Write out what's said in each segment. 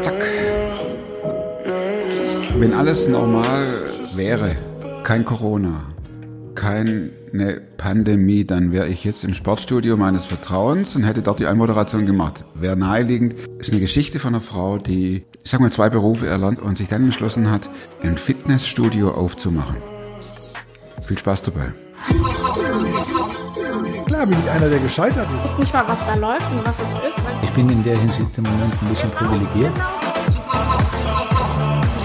Zack. Wenn alles normal wäre, kein Corona, keine Pandemie, dann wäre ich jetzt im Sportstudio meines Vertrauens und hätte dort die Anmoderation gemacht. Wäre naheliegend. Ist eine Geschichte von einer Frau, die, ich sag mal, zwei Berufe erlernt und sich dann entschlossen hat, ein Fitnessstudio aufzumachen. Viel Spaß dabei. Klar bin ich einer, der gescheitert ist. Ich weiß nicht mal, was da läuft und was es ist. Ich bin in der Hinsicht im Moment ein bisschen privilegiert.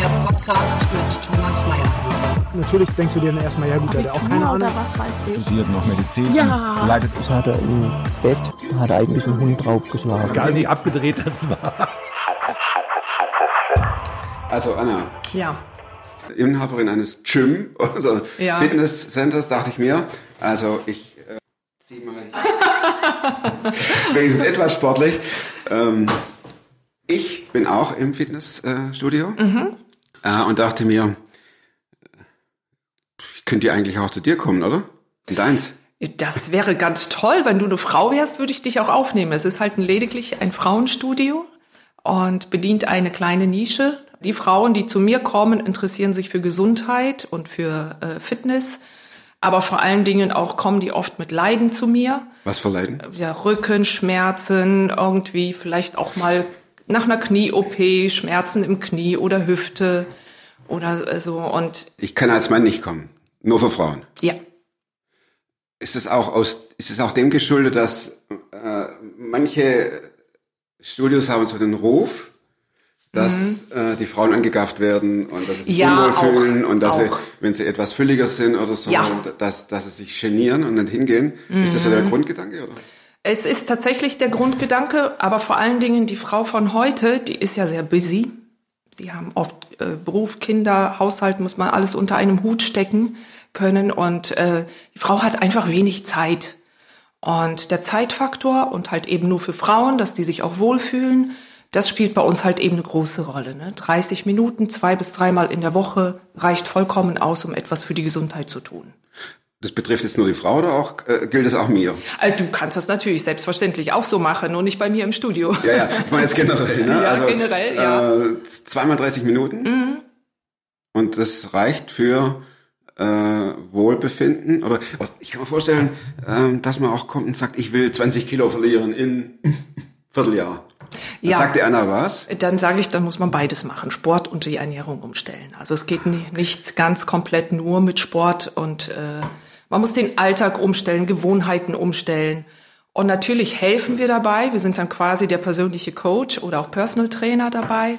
Der Podcast mit Thomas Mayer. Natürlich denkst du dir dann erstmal, ja gut, der hat auch keine Ahnung. oder was weiß ich. Studiert noch Medizin. Ja. Leitet Das hat er im Bett, hat er eigentlich einen Hund draufgeschlagen. Egal wie abgedreht das war. Also Anna, Ja, Inhaberin eines Gym, also Ja. Fitnesscenters, dachte ich mir. Also ich äh, zieh mal wenigstens etwas sportlich. Ähm, ich bin auch im Fitnessstudio äh, und dachte mir, ich könnte ja eigentlich auch zu dir kommen, oder? In deins. das wäre ganz toll. Wenn du eine Frau wärst, würde ich dich auch aufnehmen. Es ist halt lediglich ein Frauenstudio und bedient eine kleine Nische. Die Frauen, die zu mir kommen, interessieren sich für Gesundheit und für äh, Fitness. Aber vor allen Dingen auch kommen die oft mit Leiden zu mir. Was für Leiden? ja, Rückenschmerzen, irgendwie vielleicht auch mal nach einer Knie-OP, Schmerzen im Knie oder Hüfte oder äh, so. Und Ich kann als Mann nicht kommen. Nur für Frauen. ja, Ist es auch aus, ist es auch dem geschuldet, dass äh, manche Studios haben so den Ruf, dass äh, die Frauen angegafft werden und dass sie sich Mhm. Ja, unwohl fühlen und dass sie, auch. wenn sie etwas fülliger sind oder so, Ja. Mhm. dass, dass sie sich genieren und nicht hingehen. Ist das so der Grundgedanke, oder? es ist tatsächlich der Grundgedanke, aber vor allen Dingen die Frau von heute, die ist ja sehr busy. Sie haben oft äh, Beruf, Kinder, Haushalt, muss man alles unter einem Hut stecken können und äh, die Frau hat einfach wenig Zeit. Und der Zeitfaktor und halt eben nur für Frauen, dass die sich auch wohlfühlen, das spielt bei uns halt eben eine große Rolle. Ne? 30 Minuten, zwei bis dreimal in der Woche reicht vollkommen aus, um etwas für die Gesundheit zu tun. Das betrifft jetzt nur die Frau oder auch, äh, gilt es auch mir? Äh, du kannst das natürlich selbstverständlich auch so machen, nur nicht bei mir im Studio. Ja, ja, ich meine jetzt generell, ne? Ja, generell, ja. Mhm. Äh, zweimal 30 Minuten. Und das reicht für äh, Wohlbefinden. Oder oh, ich kann mir vorstellen, ähm, dass man auch kommt und sagt, ich will 20 Kilo verlieren in Vierteljahr. Dann Ja. sagt die Anna was? Dann sage ich, dann muss man beides machen, Sport und die Ernährung umstellen. Also es geht ni- nicht ganz komplett nur mit Sport und äh, man muss den Alltag umstellen, Gewohnheiten umstellen. Und natürlich helfen wir dabei. Wir sind dann quasi der persönliche Coach oder auch Personal Trainer dabei,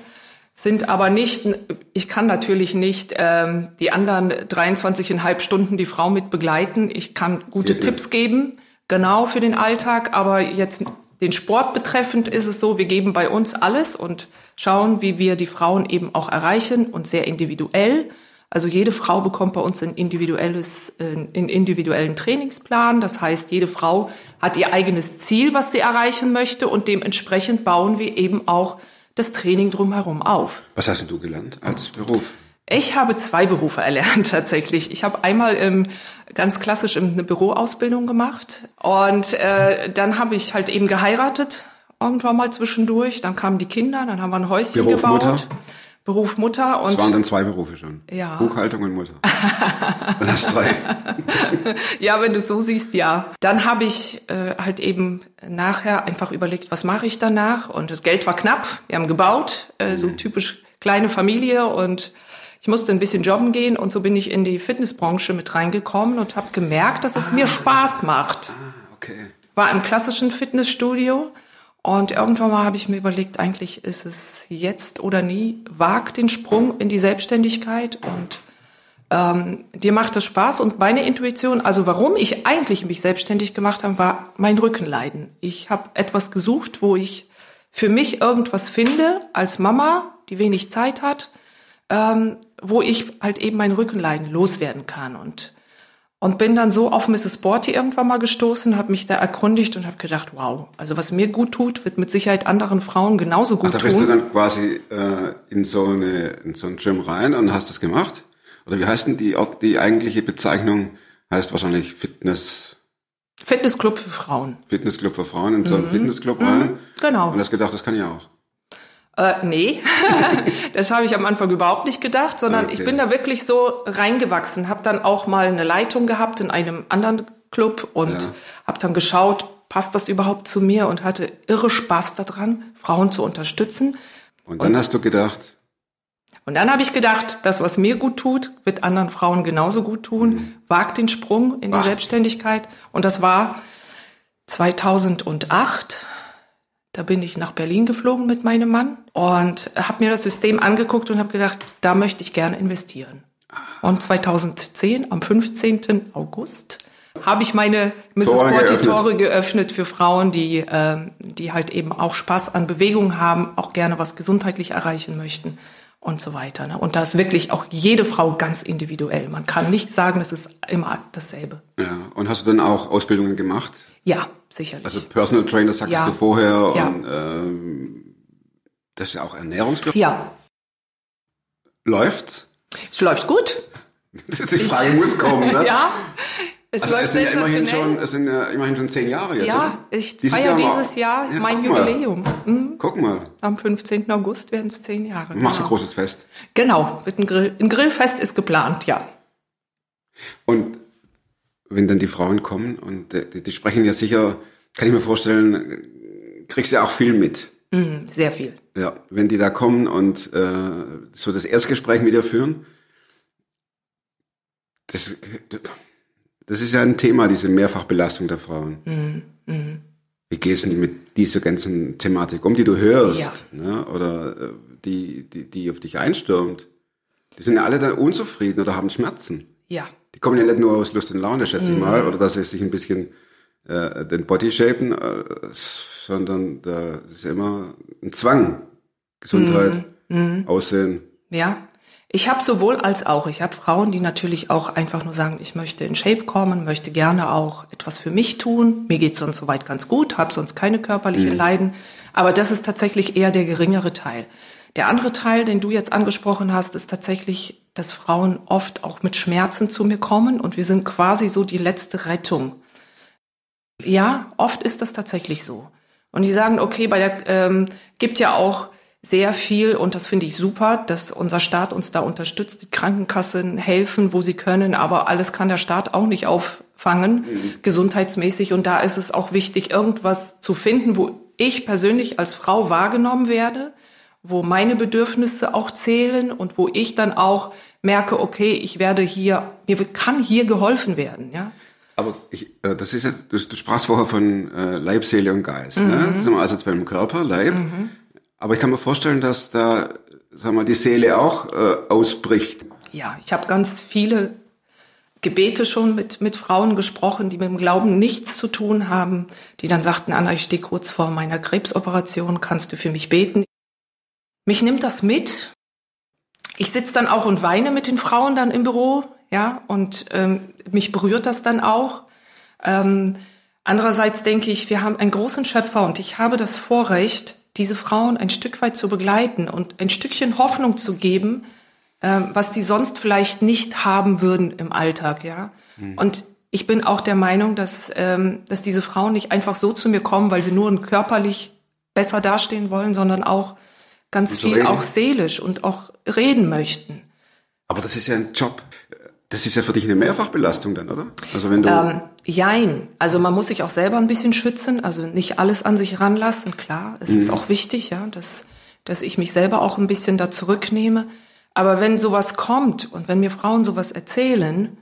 sind aber nicht, ich kann natürlich nicht ähm, die anderen 23,5 Stunden die Frau mit begleiten. Ich kann gute nicht. Tipps geben, genau für den Alltag, aber jetzt den Sport betreffend ist es so, wir geben bei uns alles und schauen, wie wir die Frauen eben auch erreichen und sehr individuell. Also jede Frau bekommt bei uns ein individuelles, äh, einen individuellen Trainingsplan. Das heißt, jede Frau hat ihr eigenes Ziel, was sie erreichen möchte und dementsprechend bauen wir eben auch das Training drumherum auf. Was hast denn du gelernt als Beruf? Ich habe zwei Berufe erlernt tatsächlich. Ich habe einmal ähm, ganz klassisch eine Büroausbildung gemacht und äh, dann habe ich halt eben geheiratet irgendwann mal zwischendurch. Dann kamen die Kinder, dann haben wir ein Häuschen Beruf gebaut. Mutter? Beruf Mutter Das und waren dann zwei Berufe schon. Ja. Buchhaltung und Mutter. Dann hast drei. ja, wenn du es so siehst, ja. Dann habe ich äh, halt eben nachher einfach überlegt, was mache ich danach? Und das Geld war knapp. Wir haben gebaut, äh, so typisch kleine Familie und ich musste ein bisschen jobben gehen und so bin ich in die Fitnessbranche mit reingekommen und habe gemerkt, dass es mir Spaß macht. Okay. War im klassischen Fitnessstudio und irgendwann mal habe ich mir überlegt, eigentlich ist es jetzt oder nie, wag den Sprung in die Selbstständigkeit und ähm, dir macht es Spaß und meine Intuition, also warum ich eigentlich mich selbstständig gemacht habe, war mein Rückenleiden. Ich habe etwas gesucht, wo ich für mich irgendwas finde als Mama, die wenig Zeit hat, ähm, wo ich halt eben mein Rückenleiden loswerden kann und und bin dann so auf Mrs. Sporty irgendwann mal gestoßen, habe mich da erkundigt und habe gedacht, wow, also was mir gut tut, wird mit Sicherheit anderen Frauen genauso Ach, gut da bist du tun. dann quasi äh, in so eine in so ein Gym rein und hast das gemacht? Oder wie heißt denn die die eigentliche Bezeichnung heißt wahrscheinlich Fitness Fitnessclub für Frauen. Fitnessclub für Frauen, in so einen Fitnessclub rein. Genau. Und hast gedacht, das kann ich auch. Äh, nee, das habe ich am Anfang überhaupt nicht gedacht, sondern Okay. ich bin da wirklich so reingewachsen, habe dann auch mal eine Leitung gehabt in einem anderen Club und Ja. habe dann geschaut, passt das überhaupt zu mir und hatte irre Spaß daran, Frauen zu unterstützen. Und dann hast du gedacht, Und dann habe ich gedacht, das, was mir gut tut, wird anderen Frauen genauso gut tun. Wag den Sprung in die Ach. Selbstständigkeit. Und das war 2008. Da bin ich nach Berlin geflogen mit meinem Mann und habe mir das System angeguckt und habe gedacht, da möchte ich gerne investieren. Und 2010, am 15. August, habe ich meine Mrs. Tore Porty geöffnet. Tore geöffnet für Frauen, die, ähm, die halt eben auch Spaß an Bewegung haben, auch gerne was gesundheitlich erreichen möchten und so weiter. Ne? Und da ist wirklich auch jede Frau ganz individuell. Man kann nicht sagen, es ist immer dasselbe. ja, und hast du dann auch Ausbildungen gemacht? Ja, sicherlich. Also Personal Trainer sagtest Ja. du vorher Ja. und ähm, das ist ja auch Ernährungsberatung. ja, Läuft's? es läuft gut. Die Frage muss kommen, ne? Ja, es Also läuft es sind ja immerhin schon, es sind ja immerhin schon zehn Jahre jetzt, ja, oder? ich Dieses feiere Jahr dieses Jahr Ja, mein guck mal. Jubiläum. Mhm. Guck mal, Am 15. August werden es zehn Jahre. machst ein genau. großes Fest. Genau, ein, Grill, ein Grillfest ist geplant, ja. Und wenn dann die Frauen kommen und äh, die, die sprechen ja sicher, kann ich mir vorstellen, kriegst du ja auch viel mit. Mhm, sehr viel. Ja, wenn die da kommen und äh, so das Erstgespräch mit dir führen, das, das ist ja ein Thema, diese Mehrfachbelastung der Frauen. Mhm, Wie gehst du mit dieser ganzen Thematik um, die du hörst, Ja. ne? oder äh, die, die, die auf dich einstürmt? Die sind ja alle da unzufrieden oder haben Schmerzen. Ja, Die kommen ja nicht nur aus Lust und Laune, schätze Mhm. ich mal, oder dass sie sich ein bisschen äh, den Body shapen, äh, sondern da ist ja immer ein Zwang. Gesundheit, Mhm. Aussehen. ja. Ich habe sowohl als auch. Ich habe Frauen, die natürlich auch einfach nur sagen, ich möchte in Shape kommen, möchte gerne auch etwas für mich tun. Mir geht sonst soweit ganz gut, habe sonst keine körperliche Leiden. Aber das ist tatsächlich eher der geringere Teil. Der andere Teil, den du jetzt angesprochen hast, ist tatsächlich, dass Frauen oft auch mit Schmerzen zu mir kommen und wir sind quasi so die letzte Rettung. Ja, oft ist das tatsächlich so. Und die sagen, okay, bei der ähm, gibt ja auch sehr viel und das finde ich super, dass unser Staat uns da unterstützt, die Krankenkassen helfen, wo sie können, aber alles kann der Staat auch nicht auffangen, gesundheitsmäßig. Und da ist es auch wichtig, irgendwas zu finden, wo ich persönlich als Frau wahrgenommen werde, wo meine Bedürfnisse auch zählen und wo ich dann auch merke, okay, ich werde hier, mir kann hier geholfen werden, ja. Aber ich, äh, das ist ja, du, du sprachst vorher von äh, Leib, Seele und Geist. Ne? Mhm. Das sind wir also jetzt beim Körper, Leib. Aber ich kann mir vorstellen, dass da, sagen wir die Seele auch äh, ausbricht. Ja, ich habe ganz viele Gebete schon mit, mit Frauen gesprochen, die mit dem Glauben nichts zu tun haben, die dann sagten, Anna, ich stehe kurz vor meiner Krebsoperation, kannst du für mich beten? Mich nimmt das mit. Ich sitze dann auch und weine mit den Frauen dann im Büro, ja, und ähm, mich berührt das dann auch. Ähm, andererseits denke ich, wir haben einen großen Schöpfer und ich habe das Vorrecht, diese Frauen ein Stück weit zu begleiten und ein Stückchen Hoffnung zu geben, ähm, was die sonst vielleicht nicht haben würden im Alltag, ja. Und ich bin auch der Meinung, dass, ähm, dass diese Frauen nicht einfach so zu mir kommen, weil sie nur körperlich besser dastehen wollen, sondern auch ganz Und viel reden. auch seelisch und auch reden möchten. Aber das ist ja ein Job. Das ist ja für dich eine Mehrfachbelastung dann, oder? Also wenn du, Ähm, jein. Also man muss sich auch selber ein bisschen schützen, also nicht alles an sich ranlassen, klar. Es ist auch wichtig, ja, dass, dass ich mich selber auch ein bisschen da zurücknehme. Aber wenn sowas kommt und wenn mir Frauen sowas erzählen,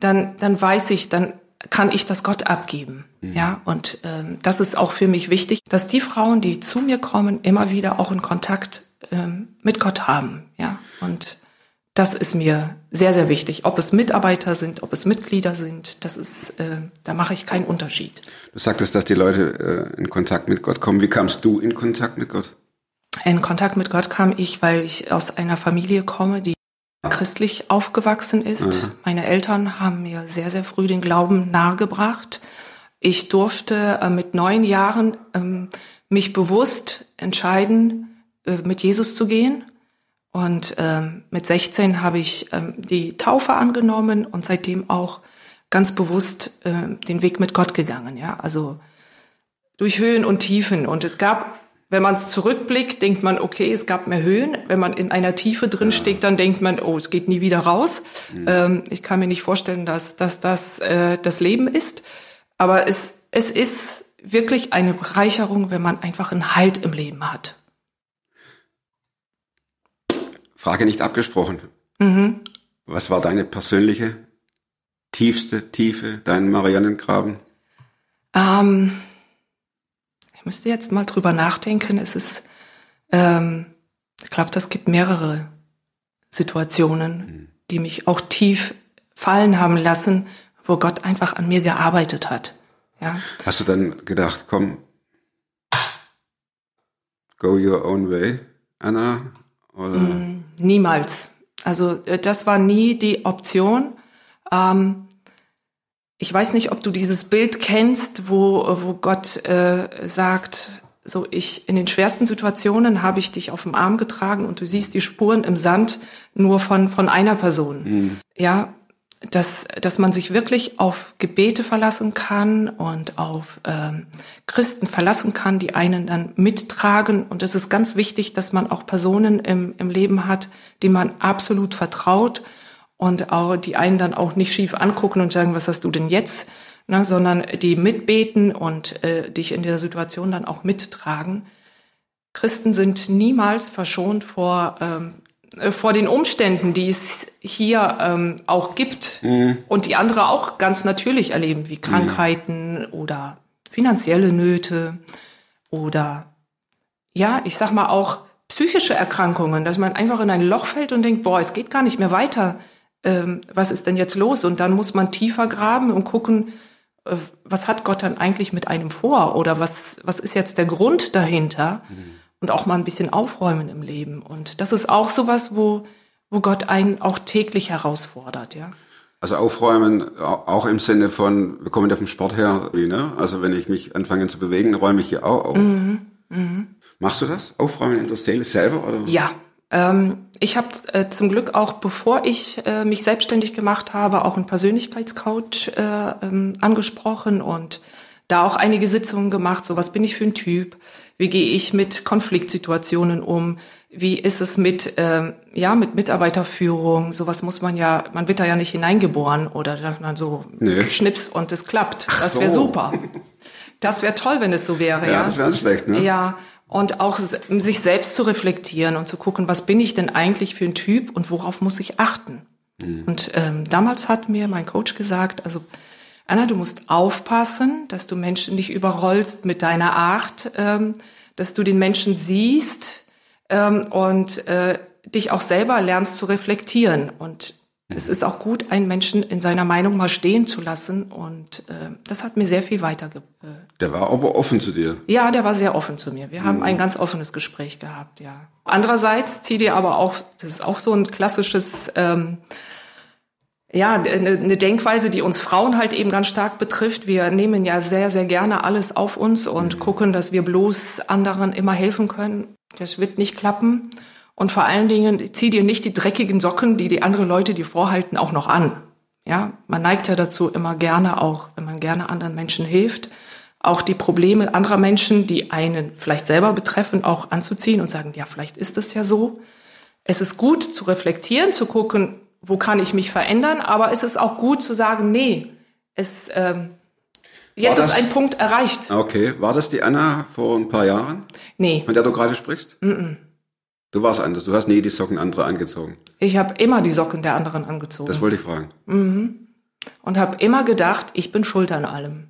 dann, dann weiß ich, dann kann ich das Gott abgeben. Ja, und ähm, das ist auch für mich wichtig, dass die Frauen, die zu mir kommen, immer wieder auch in Kontakt ähm, mit Gott haben. Ja, und das ist mir sehr, sehr wichtig. Ob es Mitarbeiter sind, ob es Mitglieder sind, das ist, äh, da mache ich keinen Unterschied. du sagtest, dass die Leute äh, in Kontakt mit Gott kommen. Wie kamst du in Kontakt mit Gott? In Kontakt mit Gott kam ich, weil ich aus einer Familie komme, die christlich aufgewachsen ist. Meine Eltern haben mir sehr, sehr früh den Glauben nahegebracht. Ich durfte äh, mit neun Jahren ähm, mich bewusst entscheiden, äh, mit Jesus zu gehen. Und ähm, mit 16 habe ich ähm, die Taufe angenommen und seitdem auch ganz bewusst äh, den Weg mit Gott gegangen, ja. Also durch Höhen und Tiefen. Und es gab, wenn man es zurückblickt, denkt man, okay, es gab mehr Höhen. Wenn man in einer Tiefe drin steckt, dann denkt man, oh, es geht nie wieder raus. Ähm, ich kann mir nicht vorstellen, dass, dass das äh, das Leben ist. Aber es, es ist wirklich eine Bereicherung, wenn man einfach einen Halt im Leben hat. Frage nicht abgesprochen. Mhm. Was war deine persönliche tiefste Tiefe, dein Mariannengraben? Ähm, ich müsste jetzt mal drüber nachdenken. Es ist, ähm, ich glaube, das gibt mehrere Situationen, die mich auch tief fallen haben lassen, wo Gott einfach an mir gearbeitet hat. Ja. Hast du dann gedacht, komm, go your own way, Anna? Oder? Niemals. Also äh, das war nie die Option. Ähm, ich weiß nicht, ob du dieses Bild kennst, wo, wo Gott äh, sagt, so ich in den schwersten Situationen habe ich dich auf dem Arm getragen und du siehst die Spuren im Sand nur von von einer Person. Ja, dass dass man sich wirklich auf Gebete verlassen kann und auf ähm, Christen verlassen kann, die einen dann mittragen. Und es ist ganz wichtig, dass man auch Personen im im Leben hat, die man absolut vertraut und auch die einen dann auch nicht schief angucken und sagen, was hast du denn jetzt, ne, sondern die mitbeten und äh, dich in der Situation dann auch mittragen. Christen sind niemals verschont vor ähm, äh, vor den Umständen, die es hier ähm, auch gibt und die andere auch ganz natürlich erleben, wie Krankheiten oder finanzielle Nöte oder ja, ich sag mal auch psychische Erkrankungen, dass man einfach in ein Loch fällt und denkt, boah, es geht gar nicht mehr weiter. Ähm, was ist denn jetzt los? Und dann muss man tiefer graben und gucken, äh, was hat Gott dann eigentlich mit einem vor? Oder was, was ist jetzt der Grund dahinter? Und auch mal ein bisschen aufräumen im Leben. Und das ist auch sowas, wo, wo Gott einen auch täglich herausfordert, ja. Also aufräumen, au- auch im Sinne von, wir kommen ja vom Sport her, wie, ne? Also wenn ich mich anfange zu bewegen, räume ich hier auch auf. Machst du das? Aufräumen in der Seele selber? Oder? Ja, ähm, ich habe äh, zum Glück auch, bevor ich äh, mich selbstständig gemacht habe, auch einen Persönlichkeitscoach äh, ähm, angesprochen und da auch einige Sitzungen gemacht. So, was bin ich für ein Typ? Wie gehe ich mit Konfliktsituationen um? Wie ist es mit ähm, ja mit Mitarbeiterführung? Sowas muss man ja, man wird da ja nicht hineingeboren oder dass man so Nee. schnips und es klappt. Ach das wäre so. super. Das wäre toll, wenn es so wäre. Ja, Ja, das wäre schlecht, ne? Ja, und auch sich selbst zu reflektieren und zu gucken, was bin ich denn eigentlich für ein Typ und worauf muss ich achten. Und ähm, damals hat mir mein Coach gesagt, also Anna, du musst aufpassen, dass du Menschen nicht überrollst mit deiner Art, ähm, dass du den Menschen siehst ähm, und äh, dich auch selber lernst zu reflektieren. Und es ist auch gut, einen Menschen in seiner Meinung mal stehen zu lassen. Und äh, das hat mir sehr viel weiterge äh, Der war aber offen zu dir. ja, der war sehr offen zu mir. Wir haben ein ganz offenes Gespräch gehabt, ja. Andererseits zieht ihr aber auch, das ist auch so ein klassisches, ähm, ja, eine, Denkweise, die uns Frauen halt eben ganz stark betrifft. Wir nehmen ja sehr, sehr gerne alles auf uns und gucken, dass wir bloß anderen immer helfen können. Das wird nicht klappen. Und vor allen Dingen, zieh dir nicht die dreckigen Socken, die die andere Leute dir vorhalten, auch noch an. Ja, man neigt ja dazu immer gerne auch, wenn man gerne anderen Menschen hilft, auch die Probleme anderer Menschen, die einen vielleicht selber betreffen, auch anzuziehen und sagen, ja, vielleicht ist es ja so. Es ist gut zu reflektieren, zu gucken, wo kann ich mich verändern, aber es ist auch gut zu sagen, nee, es ähm, jetzt War ist das- ein Punkt erreicht. Okay, war das die Anna vor ein paar Jahren, Nee, von der du gerade sprichst? Du warst anders, du hast nie die Socken anderer angezogen. ich habe immer die Socken der anderen angezogen Das wollte ich fragen. und habe immer gedacht, ich bin schuld an allem.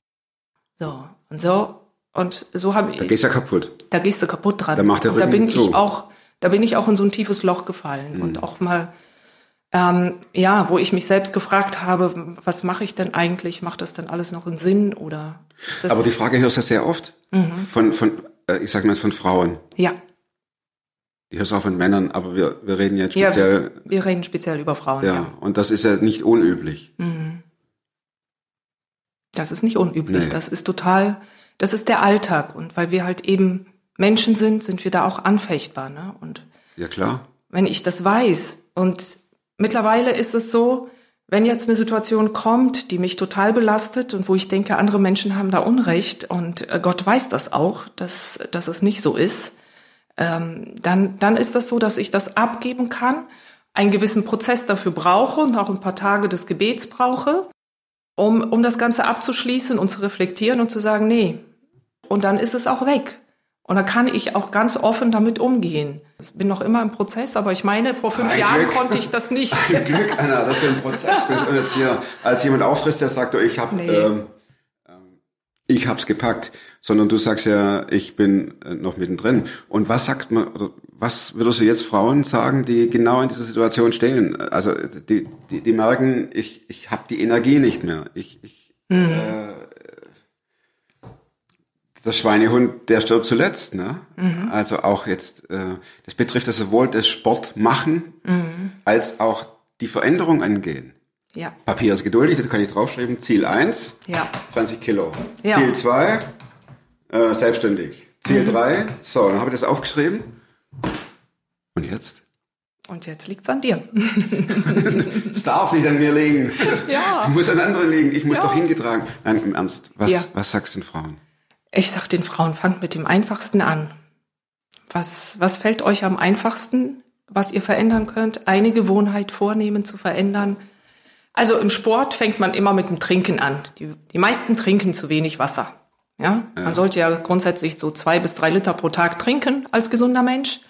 So und so und so habe Da ich. gehst du ja kaputt. da gehst du kaputt dran. Da macht der und da Rücken bin zu. ich auch, da bin ich auch in so ein tiefes Loch gefallen Mhm. und auch mal, ähm, ja, wo ich mich selbst gefragt habe, was mache ich denn eigentlich? Macht das denn alles noch einen Sinn oder? Aber die Frage hörst du ja sehr oft von, von äh, ich sag mal jetzt von Frauen. ja, Die hörst du auch von Männern, aber wir, wir reden jetzt ja, speziell. wir, wir reden speziell über Frauen. Ja, Ja. und das ist ja nicht unüblich. Das ist nicht unüblich. Nee. Das ist total, das ist der Alltag und weil wir halt eben Menschen sind, sind wir da auch anfechtbar. Ne? Und Ja klar. wenn ich das weiß. Und mittlerweile ist es so, Wenn jetzt eine Situation kommt, die mich total belastet und wo ich denke, andere Menschen haben da Unrecht und äh, Gott weiß das auch, dass, dass es nicht so ist, ähm, dann, dann ist das so, dass ich das abgeben kann, einen gewissen Prozess dafür brauche und auch ein paar Tage des Gebets brauche, um, um das Ganze abzuschließen und zu reflektieren und zu sagen, nee. Und dann ist es auch weg. Und dann kann ich auch ganz offen damit umgehen. Ich bin noch immer im Prozess, aber ich meine, vor fünf Ein Jahren Glück. konnte ich das nicht. Ein Glück, Anna, dass du im Prozess bist und jetzt hier als jemand auftrittst, der sagt, oh, ich habe Nee. ähm, ähm, ich hab's gepackt, sondern du sagst ja, ich bin äh, noch mittendrin. Und was sagt man, oder was würdest du jetzt Frauen sagen, die genau in dieser Situation stehen? Also die, die, die merken, ich, ich habe die Energie nicht mehr. Ich, ich, äh, der Schweinehund, der stirbt zuletzt. Ne? Also auch jetzt, äh, das betrifft sowohl das Sportmachen als auch die Veränderung angehen. Ja, Papier ist geduldig, da kann ich draufschreiben, Ziel 1, ja, 20 Kilo. Ja. Ziel 2, äh, selbstständig. Ziel 3, so, dann habe ich das aufgeschrieben. Und jetzt? und jetzt liegt's an dir. Es darf nicht an mir liegen. Es Ja. muss an anderen liegen. Ich muss Ja. doch hingetragen. Nein, im Ernst. Was, was sagst du den Frauen? Ich sag den Frauen, fangt mit dem Einfachsten an. Was, was fällt euch am einfachsten, was ihr verändern könnt? Eine Gewohnheit vornehmen zu verändern. Also im Sport fängt man immer mit dem Trinken an. Die, die meisten trinken zu wenig Wasser. Ja? Man sollte ja grundsätzlich so zwei bis drei Liter pro Tag trinken als gesunder Mensch.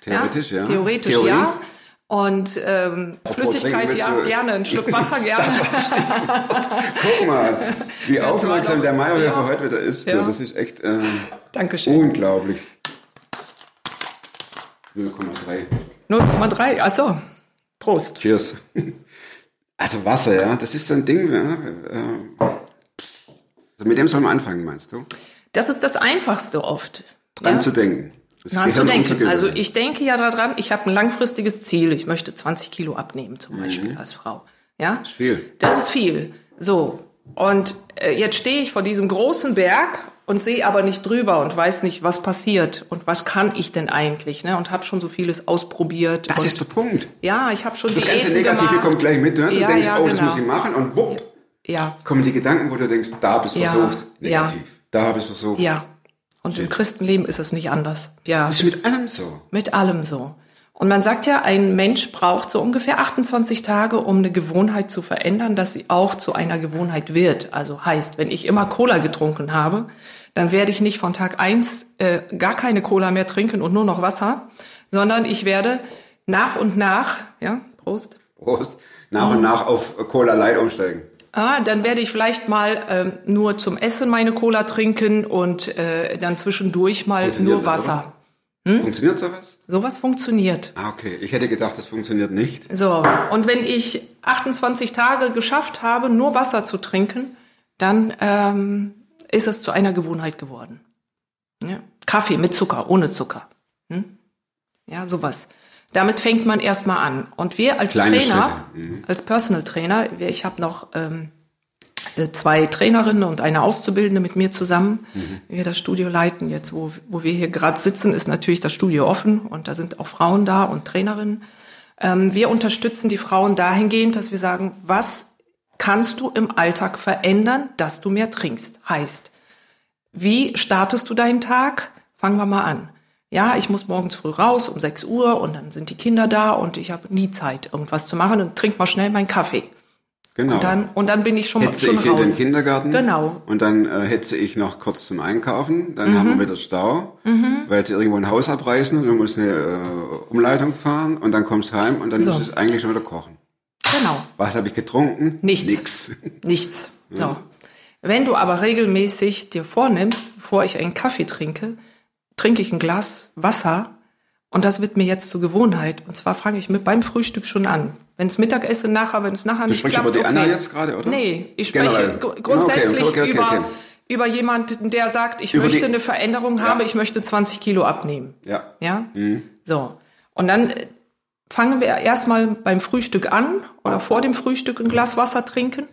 Theoretisch, ja. Theoretisch, Theorie? ja. Und ähm, Flüssigkeit, ja, du- gerne. Ein Stück Wasser, gerne. Guck mal, wie Das aufmerksam doch- der Meyerhöfer ja. heute wieder ist. Ja. Das ist echt äh, Dankeschön. unglaublich. 0,3. 0,3, ach so. Prost. Cheers. Also Wasser, ja, das ist so ein Ding. Ja, äh, also mit dem soll man anfangen, meinst du? Das ist das Einfachste oft. Dran ja? zu denken. Das Gehirn denken. Also ich denke ja daran, ich habe ein langfristiges Ziel. Ich möchte 20 Kilo abnehmen zum Beispiel Mhm. als Frau. Ja, ist viel. das ist viel. So und äh, jetzt stehe ich vor diesem großen Berg und sehe aber nicht drüber und weiß nicht, was passiert und was kann ich denn eigentlich, ne? Und habe schon so vieles ausprobiert. Das ist der Punkt. ja, ich habe schon Das ganze Negative gemacht. kommt gleich mit. Ne? Du Ja, denkst, ja, oh, das genau. muss ich machen. Und wupp, Ja, kommen die Gedanken, wo du denkst, da habe ich Ja, versucht. ja. Negativ. Da habe ich versucht. ja. Und im Christenleben ist es nicht anders. Ja. Ist mit allem so. Mit allem so. Und man sagt ja, ein Mensch braucht so ungefähr 28 Tage, um eine Gewohnheit zu verändern, dass sie auch zu einer Gewohnheit wird. Also heißt, wenn ich immer Cola getrunken habe, dann werde ich nicht von Tag eins äh, gar keine Cola mehr trinken und nur noch Wasser, sondern ich werde nach und nach, ja, Prost, Prost. Nach und nach auf Cola Light umsteigen. Ah, dann werde ich vielleicht mal ähm, nur zum Essen meine Cola trinken und äh, dann zwischendurch mal nur Wasser. Funktioniert sowas? Sowas funktioniert. Ah, okay. Ich hätte gedacht, das funktioniert nicht. So, und wenn ich 28 Tage geschafft habe, nur Wasser zu trinken, dann ähm, ist es zu einer Gewohnheit geworden. Ja? Kaffee mit Zucker, ohne Zucker. Hm? Ja, sowas. Damit fängt man erstmal an. Und wir als Kleine Trainer, mhm. als Personal Trainer, ich habe noch ähm, äh, zwei Trainerinnen und eine Auszubildende mit mir zusammen, Mhm. wir das Studio leiten. Jetzt, wo, wo wir hier gerade sitzen, ist natürlich das Studio offen und da sind auch Frauen da und Trainerinnen. Ähm, wir unterstützen die Frauen dahingehend, dass wir sagen, was kannst du im Alltag verändern, dass du mehr trinkst? Heißt, wie startest du deinen Tag? Fangen wir mal an. Ja, ich muss morgens früh raus um 6 Uhr und dann sind die Kinder da und ich habe nie Zeit, irgendwas zu machen und trink mal schnell meinen Kaffee. Genau. Und dann, und dann bin ich schon, hetze schon ich in raus. den Kindergarten. Genau. Und dann äh, hetze ich noch kurz zum Einkaufen. Dann haben wir wieder Stau, weil sie irgendwo ein Haus abreißen und du musst eine äh, Umleitung fahren und dann kommst du heim und dann So. musst du eigentlich schon wieder kochen. Genau. Was habe ich getrunken? Nichts. Nix. Nichts. So. Wenn du aber regelmäßig dir vornimmst, bevor ich einen Kaffee trinke, trinke ich ein Glas Wasser und das wird mir jetzt zur Gewohnheit. Und zwar fange ich mit beim Frühstück schon an. Wenn es Mittagessen nachher, wenn es nachher Du nicht sprichst klappt, über die okay. Anna jetzt gerade, oder? Nee, ich spreche Generell. gr- grundsätzlich Okay, okay, über, über jemanden, der sagt, ich Über möchte eine Veränderung haben, ich möchte 20 Kilo abnehmen. Ja. Ja? So. Und dann äh, fangen wir erstmal beim Frühstück an oder vor dem Frühstück ein Glas Wasser trinken.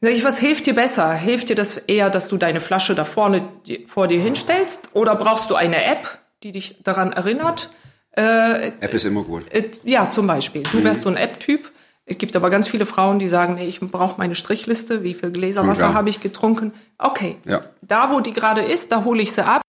Sag ich, was hilft dir besser? Hilft dir das eher, dass du deine Flasche da vorne vor dir hinstellst? Oder brauchst du eine App, die dich daran erinnert? App ist immer gut. Äh, ja, zum Beispiel. Du wärst so ein App-Typ. Es gibt aber ganz viele Frauen, die sagen, nee, ich brauche meine Strichliste, wie viel Gläser Wasser habe ich getrunken. Okay, Ja. da wo die gerade ist, da hole ich sie ab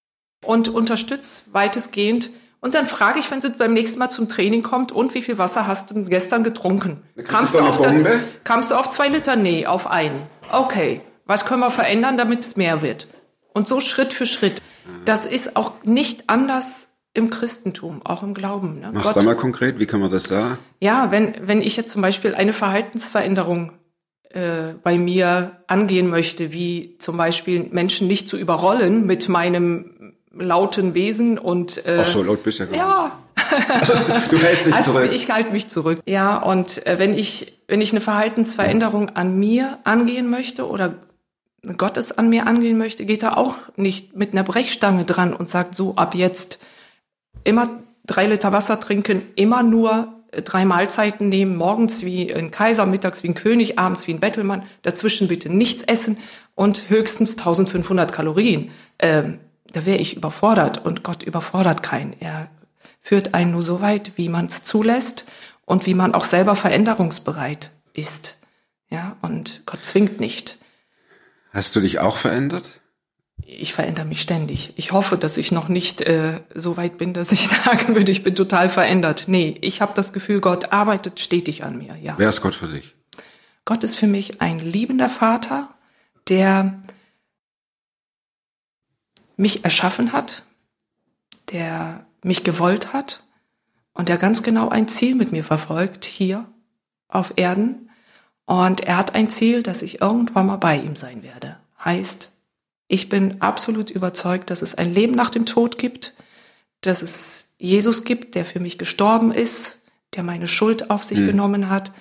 und unterstütze weitestgehend. Und dann frage ich, wenn sie beim nächsten Mal zum Training kommt, und wie viel Wasser hast du gestern getrunken? Kamst du du, auf Bombe? kamst du auf zwei Liter? Nee, auf einen. Okay, was können wir verändern, damit es mehr wird? Und so Schritt für Schritt. Das ist auch nicht anders im Christentum, auch im Glauben. Ne? Mach's da mal konkret, wie kann man das da? Ja, wenn, wenn ich jetzt zum Beispiel eine Verhaltensveränderung äh, bei mir angehen möchte, wie zum Beispiel Menschen nicht zu überrollen mit meinem lauten Wesen und äh, Ach so, laut bist du ja gar ja, nicht. Du hältst dich also zurück. ich halte mich zurück. Ja, und äh, wenn ich wenn ich eine Verhaltensveränderung an mir angehen möchte oder Gottes an mir angehen möchte, geht er auch nicht mit einer Brechstange dran und sagt so ab jetzt immer drei Liter Wasser trinken, immer nur äh, drei Mahlzeiten nehmen, morgens wie ein Kaiser, mittags wie ein König, abends wie ein Bettelmann, dazwischen bitte nichts essen und höchstens 1500 Kalorien. Ähm, da wäre ich überfordert und Gott überfordert keinen. Er führt einen nur so weit, wie man es zulässt und wie man auch selber veränderungsbereit ist. Ja, und Gott zwingt nicht. Hast du dich auch verändert? Ich verändere mich ständig. Ich hoffe, dass ich noch nicht äh, so weit bin, dass ich sagen würde, ich bin total verändert. Nee, ich habe das Gefühl, Gott arbeitet stetig an mir. Ja. Wer ist Gott für dich? Gott ist für mich ein liebender Vater, der mich erschaffen hat, der mich gewollt hat und der ganz genau ein Ziel mit mir verfolgt hier auf Erden. Und er hat ein Ziel, dass ich irgendwann mal bei ihm sein werde. Heißt, ich bin absolut überzeugt, dass es ein Leben nach dem Tod gibt, dass es Jesus gibt, der für mich gestorben ist, der meine Schuld auf sich genommen hat.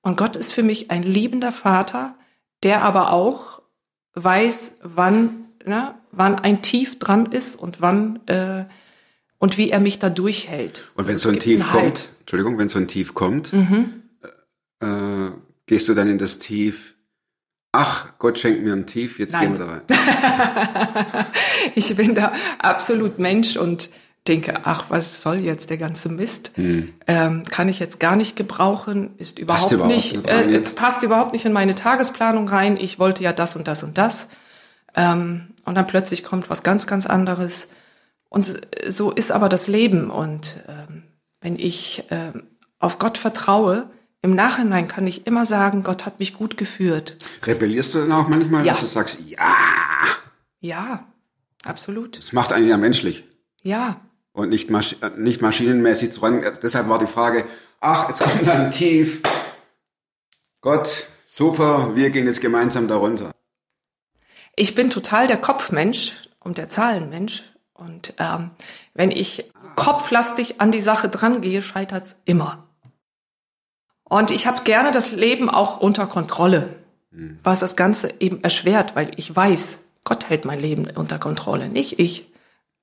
Und Gott ist für mich ein liebender Vater, der aber auch weiß, wann, ne, wann ein Tief dran ist und wann äh, und wie er mich da durchhält. Und wenn Es so ein Tief kommt, Halt. Entschuldigung, wenn so ein Tief kommt, Mhm. äh, äh, gehst du dann in das Tief, ach, Gott schenkt mir ein Tief, jetzt Nein. gehen wir da rein. Ich bin da absolut Mensch und denke, ach, was soll jetzt der ganze Mist? Ähm, kann ich jetzt gar nicht gebrauchen, ist überhaupt, Hm. überhaupt nicht, nicht äh, passt überhaupt nicht in meine Tagesplanung rein. Ich wollte ja das und das und das. Ähm, und dann plötzlich kommt was ganz, ganz anderes. Und so ist aber das Leben. Und ähm, wenn ich ähm, auf Gott vertraue, im Nachhinein kann ich immer sagen, Gott hat mich gut geführt. Rebellierst du dann auch manchmal, Ja. dass du sagst, ja, Ja, absolut. das macht einen ja menschlich Ja, und nicht, Masch nicht maschinenmäßig dran. Deshalb war die Frage, ach, jetzt kommt ein Tief. Gott, super, wir gehen jetzt gemeinsam darunter. Ich bin total der Kopfmensch und der Zahlenmensch. Und ähm, wenn ich kopflastig an die Sache drangehe, scheitert's immer. Und ich habe gerne das Leben auch unter Kontrolle, was das Ganze eben erschwert, weil ich weiß, Gott hält mein Leben unter Kontrolle, nicht ich,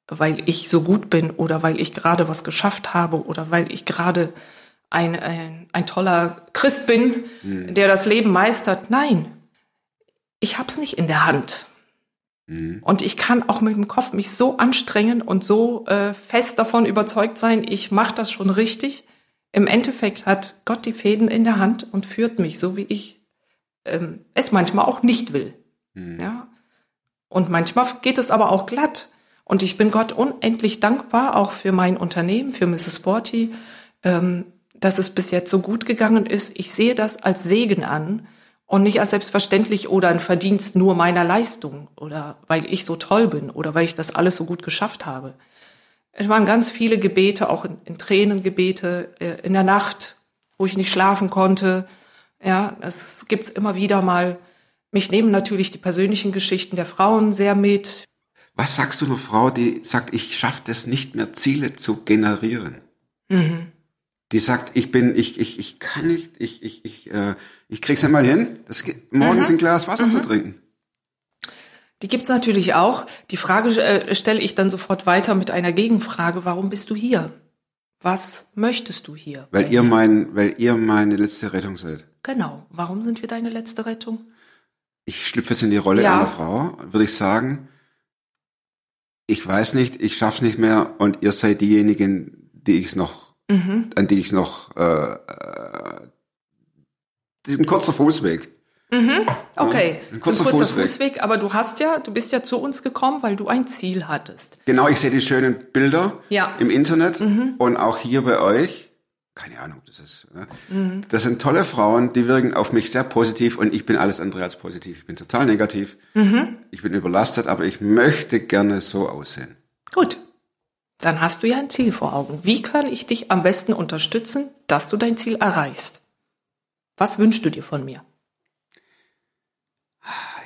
weil ich so gut bin oder weil ich gerade was geschafft habe oder weil ich gerade ein, ein, ein toller Christ bin, der das Leben meistert. Nein, ich hab's nicht in der Hand. Und ich kann auch mit dem Kopf mich so anstrengen und so äh, fest davon überzeugt sein, ich mache das schon richtig. Im Endeffekt hat Gott die Fäden in der Hand und führt mich so, wie ich ähm, es manchmal auch nicht will. Ja. Und manchmal geht es aber auch glatt. Und ich bin Gott unendlich dankbar, auch für mein Unternehmen, für Mrs. Sporty, ähm, dass es bis jetzt so gut gegangen ist. Ich sehe das als Segen an und nicht als selbstverständlich oder ein Verdienst nur meiner Leistung oder weil ich so toll bin oder weil ich das alles so gut geschafft habe. Es waren ganz viele Gebete, auch in, in Tränengebete äh, in der Nacht, wo ich nicht schlafen konnte. Ja, das gibt's immer wieder mal. Mich nehmen natürlich die persönlichen Geschichten der Frauen sehr mit. Was sagst du einer Frau, die sagt, ich schaffe das nicht mehr, Ziele zu generieren? Die sagt, ich bin, ich, ich, ich kann nicht, ich, ich, ich, äh, ich krieg's nicht mal hin, das geht, morgens ein Glas Wasser zu trinken. Die gibt's natürlich auch. Die Frage äh, stelle ich dann sofort weiter mit einer Gegenfrage. Warum bist du hier? Was möchtest du hier? Weil ihr mein, weil ihr meine letzte Rettung seid. Genau. Warum sind wir deine letzte Rettung? Ich schlüpfe jetzt in die Rolle Ja. einer Frau, würde ich sagen, ich weiß nicht, ich schaff's nicht mehr und ihr seid diejenigen, die ich noch, Mhm. an die ich noch, äh, äh, Das ist ein kurzer Fußweg. Okay, ein so kurzer ein kurzer Fußweg. Fußweg. aber du hast ja, du bist ja zu uns gekommen, weil du ein Ziel hattest. Genau, ich sehe die schönen Bilder Ja. im Internet und auch hier bei euch. Keine Ahnung, das ist. Ne? Das sind tolle Frauen, die wirken auf mich sehr positiv und ich bin alles andere als positiv. Ich bin total negativ. Ich bin überlastet, aber ich möchte gerne so aussehen. Gut, dann hast du ja ein Ziel vor Augen. Wie kann ich dich am besten unterstützen, dass du dein Ziel erreichst? Was wünschst du dir von mir?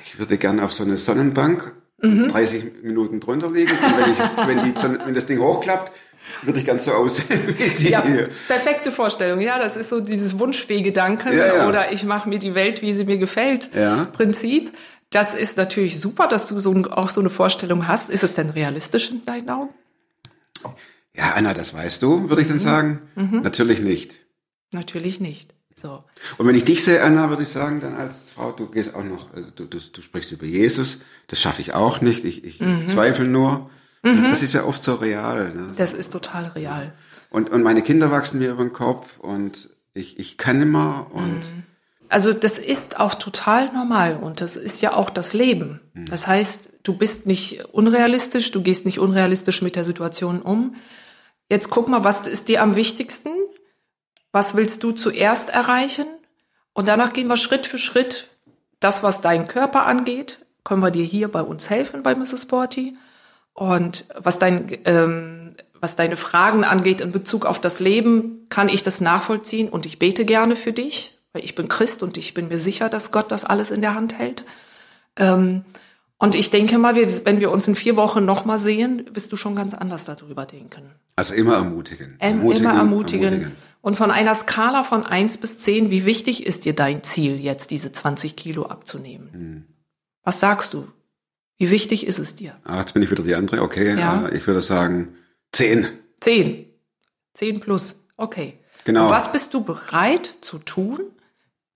Ich würde gerne auf so eine Sonnenbank 30 Minuten drunter liegen. Und wenn, ich, wenn, die, Sonne- wenn das Ding hochklappt, würde ich ganz so aussehen wie die Ja, hier. perfekte Vorstellung. Ja, das ist so dieses Wunschwehgedanken Ja, ja. oder ich mache mir die Welt, wie sie mir gefällt. Ja. Prinzip. Das ist natürlich super, dass du so, auch so eine Vorstellung hast. Ist es denn realistisch in deinen Augen? Ja, Anna, das weißt du, würde ich dann sagen. Natürlich nicht. Natürlich nicht. So. Und wenn ich dich sehe, Anna, würde ich sagen, dann als Frau, du gehst auch noch, äh, du, du, du sprichst über Jesus. Das schaffe ich auch nicht. Ich, ich zweifle nur. Das ist ja oft so real. Ne? Das ist total real. Und, und meine Kinder wachsen mir über den Kopf und ich, ich kann immer und Also das ist auch total normal und das ist ja auch das Leben. Das heißt, du bist nicht unrealistisch, du gehst nicht unrealistisch mit der Situation um. Jetzt guck mal, was ist dir am wichtigsten? Was willst du zuerst erreichen? Und danach gehen wir Schritt für Schritt. Das, was deinen Körper angeht, können wir dir hier bei uns helfen bei Mrs. Sporty. Und was dein, ähm, was deine Fragen angeht in Bezug auf das Leben, kann ich das nachvollziehen und ich bete gerne für dich, weil ich bin Christ und ich bin mir sicher, dass Gott das alles in der Hand hält. Ähm, und ich denke mal, wir, wenn wir uns in vier Wochen nochmal sehen, wirst du schon ganz anders darüber denken. also immer ermutigen. Ähm, immer ermutigen. Und von einer Skala von eins bis zehn, wie wichtig ist dir dein Ziel, jetzt diese 20 Kilo abzunehmen? Was sagst du? Wie wichtig ist es dir? Ah, jetzt bin ich wieder die andere. Okay, Ja. äh, ich würde sagen zehn. Zehn. Zehn plus. Okay. Genau. Und was bist du bereit zu tun,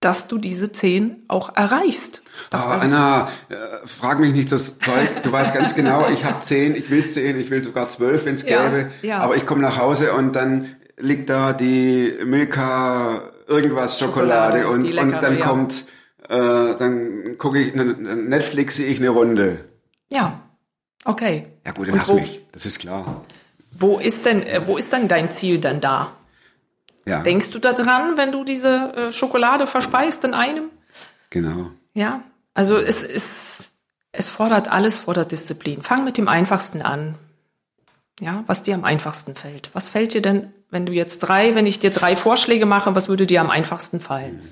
dass du diese zehn auch erreichst? Das war- Anna, äh, frag mich nicht das Zeug. Du weißt ganz genau, ich habe zehn, ich will zehn, ich will sogar zwölf, wenn es Ja, gäbe. ja. Aber ich komme nach Hause und dann liegt da die Milka irgendwas Schokolade, Schokolade, und, leckere, und dann ja. kommt, äh, dann gucke ich, ne- ne- Netflix sehe ich eine Runde. ja. Okay. Ja gut, dann Und hass wo, mich. Das ist klar. wo ist denn, äh, wo ist denn dein Ziel denn da? Ja, Denkst du da dran, wenn du diese äh, Schokolade verspeist in einem? genau. Ja, also es ist, es fordert alles, fordert Disziplin. Fang mit dem Einfachsten an. Ja, was dir am einfachsten fällt. Was fällt dir denn, wenn du jetzt drei, wenn ich dir drei Vorschläge mache, was würde dir am einfachsten fallen?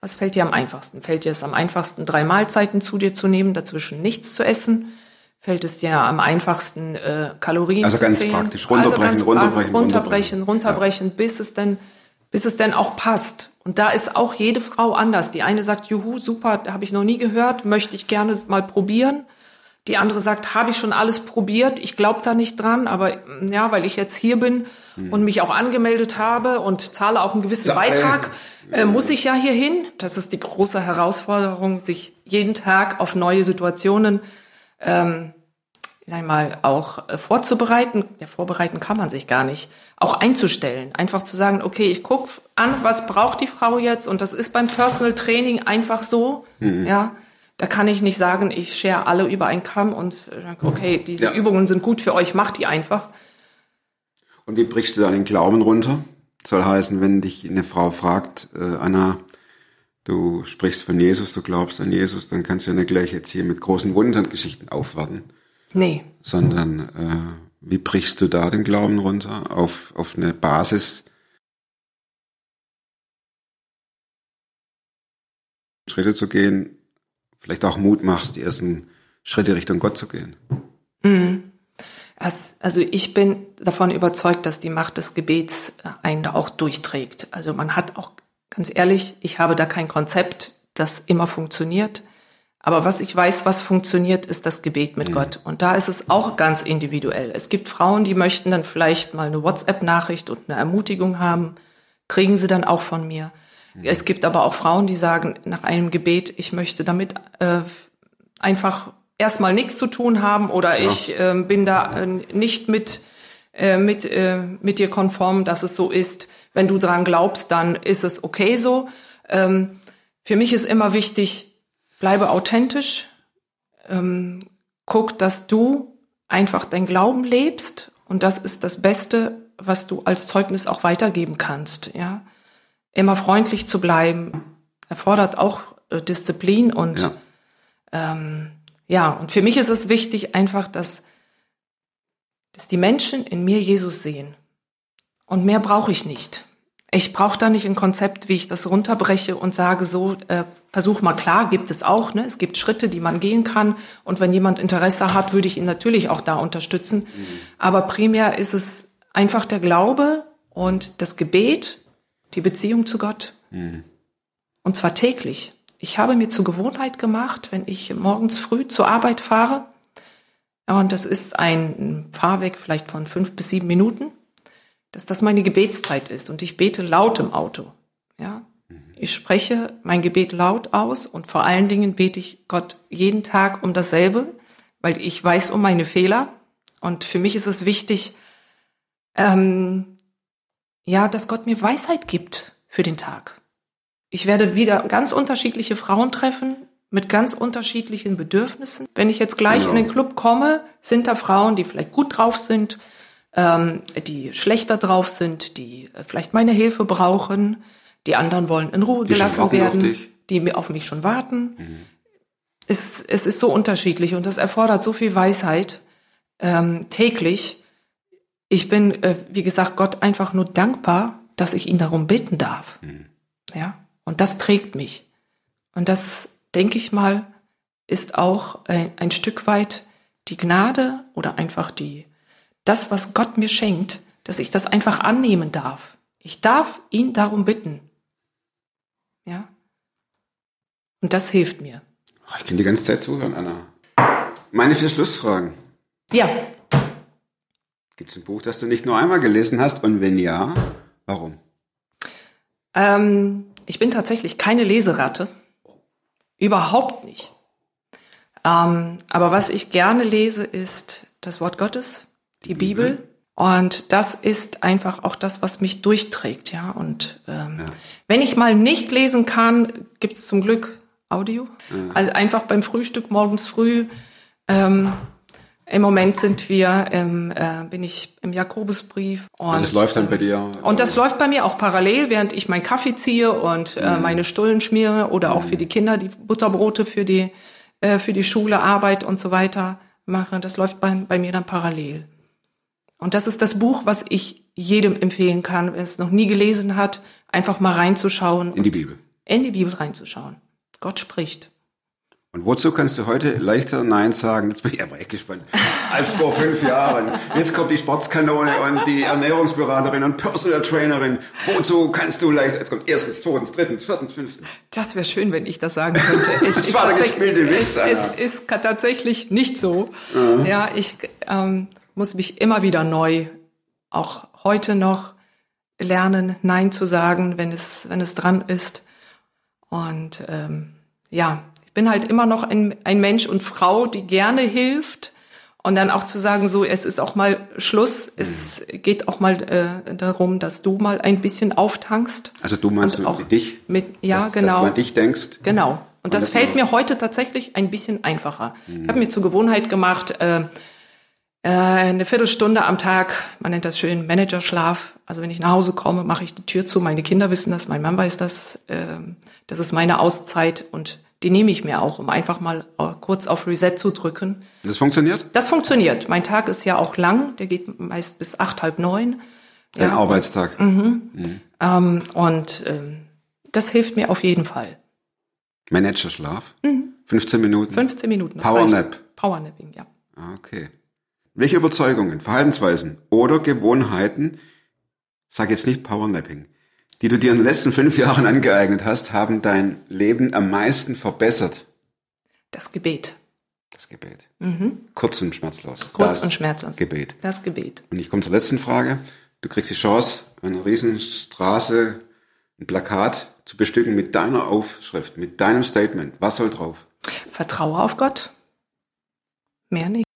Was fällt dir am einfachsten? Fällt dir es am einfachsten, drei Mahlzeiten zu dir zu nehmen, dazwischen nichts zu essen? Fällt es dir am einfachsten, äh, Kalorien Also zu ganz zählen? praktisch. Runterbrechen, also ganz runterbrechen, runterbrechen, runterbrechen. runterbrechen, bis es denn, bis es denn auch passt. Und da ist auch jede Frau anders. Die eine sagt, juhu, super, habe ich noch nie gehört, möchte ich gerne mal probieren. Die andere sagt, habe ich schon alles probiert, ich glaube da nicht dran, aber mm, ja, weil ich jetzt hier bin und mich auch angemeldet habe und zahle auch einen gewissen äh, Beitrag, äh, muss ich ja hier hin. Das ist die große Herausforderung, sich jeden Tag auf neue Situationen ähm, sag mal, auch äh, vorzubereiten, ja, vorbereiten kann man sich gar nicht, auch einzustellen. Einfach zu sagen, okay, ich guck an, was braucht die Frau jetzt? Und das ist beim Personal Training einfach so, ja. Da kann ich nicht sagen, ich schere alle über einen Kamm und äh, sag, okay, diese Ja. Übungen sind gut für euch, macht die einfach. Und wie brichst du da den Glauben runter? Soll heißen, wenn dich eine Frau fragt, äh, Anna, du sprichst von Jesus, du glaubst an Jesus, dann kannst du ja nicht gleich jetzt hier mit großen Wundergeschichten aufwarten, Nee, sondern äh, wie brichst du da den Glauben runter auf, auf eine Basis, Schritte zu gehen, vielleicht auch Mut machst, die ersten Schritte Richtung Gott zu gehen. Es, also ich bin davon überzeugt, dass die Macht des Gebets äh, einen da auch durchträgt. Also man hat auch, ganz ehrlich, ich habe da kein Konzept, das immer funktioniert. Aber was ich weiß, was funktioniert, ist das Gebet mit Gott. Und da ist es auch ganz individuell. Es gibt Frauen, die möchten dann vielleicht mal eine WhatsApp-Nachricht und eine Ermutigung haben. Kriegen sie dann auch von mir. Es gibt aber auch Frauen, die sagen nach einem Gebet, ich möchte damit äh, einfach erstmal nichts zu tun haben oder ich ähm, bin da äh, nicht mit, äh, mit, äh, mit dir konform, dass es so ist. Wenn du dran glaubst, dann ist es okay so. Ähm, Für mich ist immer wichtig, bleibe authentisch, ähm, guck, dass du einfach dein Glauben lebst und das ist das Beste, was du als Zeugnis auch weitergeben kannst, ja. Immer freundlich zu bleiben, erfordert auch äh, Disziplin und Ja. ähm, ja, und für mich ist es wichtig einfach, dass, dass die Menschen in mir Jesus sehen. Und mehr brauche ich nicht. Ich brauche da nicht ein Konzept, wie ich das runterbreche und sage so, äh, versuch mal klar, gibt es auch, ne? Es gibt Schritte, die man gehen kann. Und wenn jemand Interesse hat, würde ich ihn natürlich auch da unterstützen. Aber primär ist es einfach der Glaube und das Gebet, die Beziehung zu Gott. Und zwar täglich. Ich habe mir zur Gewohnheit gemacht, wenn ich morgens früh zur Arbeit fahre, und das ist ein Fahrweg vielleicht von fünf bis sieben Minuten, dass das meine Gebetszeit ist und ich bete laut im Auto. Ja, ich spreche mein Gebet laut aus und vor allen Dingen bete ich Gott jeden Tag um dasselbe, weil ich weiß um meine Fehler und für mich ist es wichtig, ähm, ja, dass Gott mir Weisheit gibt für den Tag. Ich werde wieder ganz unterschiedliche Frauen treffen mit ganz unterschiedlichen Bedürfnissen. Wenn ich jetzt gleich Genau. in den Club komme, sind da Frauen, die vielleicht gut drauf sind, ähm, die schlechter drauf sind, die äh, vielleicht meine Hilfe brauchen. Die anderen wollen in Ruhe Die gelassen auf werden. Mhm. die auf mich schon warten. Es, es ist so unterschiedlich und das erfordert so viel Weisheit ähm, täglich. Ich bin, äh, wie gesagt, Gott einfach nur dankbar, dass ich ihn darum bitten darf. Mhm. Ja, und das trägt mich. Und das, denke ich mal, ist auch ein, ein Stück weit die Gnade oder einfach die, das, was Gott mir schenkt, dass ich das einfach annehmen darf. Ich darf ihn darum bitten. Ja. Und das hilft mir. Oh, Ich kann die ganze Zeit zuhören, Anna. Meine vier Schlussfragen. Ja, Gibt es ein Buch, das du nicht nur einmal gelesen hast? Und wenn ja, warum? Ähm, ich bin tatsächlich keine Leseratte. Überhaupt nicht. Ähm, aber was ich gerne lese, ist das Wort Gottes, die Bibel. Und das ist einfach auch das, was mich durchträgt, ja. Und ähm, wenn ich mal nicht lesen kann, gibt es zum Glück Audio. Also einfach beim Frühstück morgens früh. Ähm, Im Moment sind wir, im, äh, bin ich im Jakobusbrief. Und, Also es läuft dann bei äh, dir. Und das läuft bei mir auch parallel, während ich meinen Kaffee ziehe und äh, Mhm. meine Stullen schmiere oder auch für die Kinder die Butterbrote für die äh, für die Schule, Arbeit und so weiter mache. Das läuft bei, bei mir dann parallel. Und das ist das Buch, was ich jedem empfehlen kann, wenn es noch nie gelesen hat, einfach mal reinzuschauen, in die Bibel. in die Bibel reinzuschauen. Gott spricht. Und wozu kannst du heute leichter Nein sagen? Jetzt bin ich aber echt gespannt. Als vor fünf Jahren. Jetzt kommt die Sportskanone und die Ernährungsberaterin und Personal Trainerin. Wozu kannst du leicht? Jetzt kommt erstens, zweitens, drittens, viertens, fünftens. Das wäre schön, wenn ich das sagen könnte. Es Das ist war der tatsächlich- gespielte Witz, Es, es ist tatsächlich nicht so. Ja, ich ähm, muss mich immer wieder neu, auch heute noch, lernen, Nein zu sagen, wenn es, wenn es dran ist. Und ähm, ja, ich bin halt immer noch ein, ein Mensch und Frau, die gerne hilft. Und dann auch zu sagen, so, es ist auch mal Schluss. Es geht auch mal äh, darum, dass du mal ein bisschen auftankst. Also du meinst Und mit auch dich? Mit, ja, dass, genau. Dass du an dich denkst? Genau. Und das das fällt mir heute tatsächlich ein bisschen einfacher. Ich habe mir zur Gewohnheit gemacht, äh, eine Viertelstunde am Tag, man nennt das schön Managerschlaf. Also wenn ich nach Hause komme, mache ich die Tür zu. Meine Kinder wissen das, mein Mann weiß das. Äh, das ist meine Auszeit und die nehme ich mir auch, um einfach mal äh, kurz auf Reset zu drücken. Das funktioniert? Das funktioniert. Mein Tag ist ja auch lang, der geht meist bis acht, halb neun. Dein Arbeitstag. Mhm. Ähm, und ähm, das hilft mir auf jeden Fall. Managerschlaf? 15 Minuten? 15 Minuten. Powernap. reicht. Powernapping, ja. Ah, Okay. Welche Überzeugungen, Verhaltensweisen oder Gewohnheiten, sag jetzt nicht Powernapping, die du dir in den letzten fünf Jahren angeeignet hast, haben dein Leben am meisten verbessert? Das Gebet. Das Gebet. Kurz und schmerzlos. Mhm. Kurz das und schmerzlos. Gebet. Das Gebet. Und ich komme zur letzten Frage. Du kriegst die Chance, eine Riesenstraße, ein Plakat zu bestücken mit deiner Aufschrift, mit deinem Statement. Was soll drauf? Vertraue auf Gott. Mehr nicht.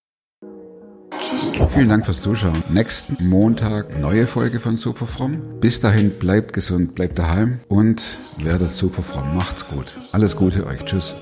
Vielen Dank fürs Zuschauen. Nächsten Montag neue Folge von Superfrom. Bis dahin bleibt gesund, bleibt daheim und werdet superfrom. Macht's gut. Alles Gute euch. Tschüss.